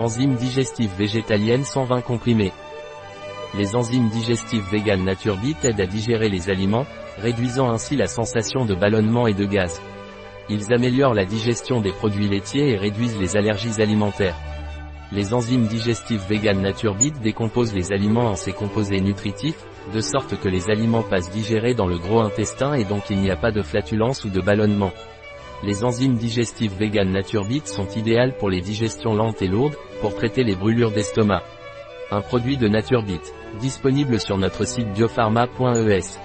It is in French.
Enzymes digestives végétaliennes 120 comprimés. Les enzymes digestives vegan NatureBit aident à digérer les aliments, réduisant ainsi la sensation de ballonnement et de gaz. Ils améliorent la digestion des produits laitiers et réduisent les allergies alimentaires. Les enzymes digestives vegan NatureBit décomposent les aliments en ses composés nutritifs, de sorte que les aliments passent digérés dans le gros intestin et donc il n'y a pas de flatulence ou de ballonnement. Les enzymes digestives vegan NatureBit sont idéales pour les digestions lentes et lourdes, pour traiter les brûlures d'estomac. Un produit de NatureBit, disponible sur notre site biopharma.es.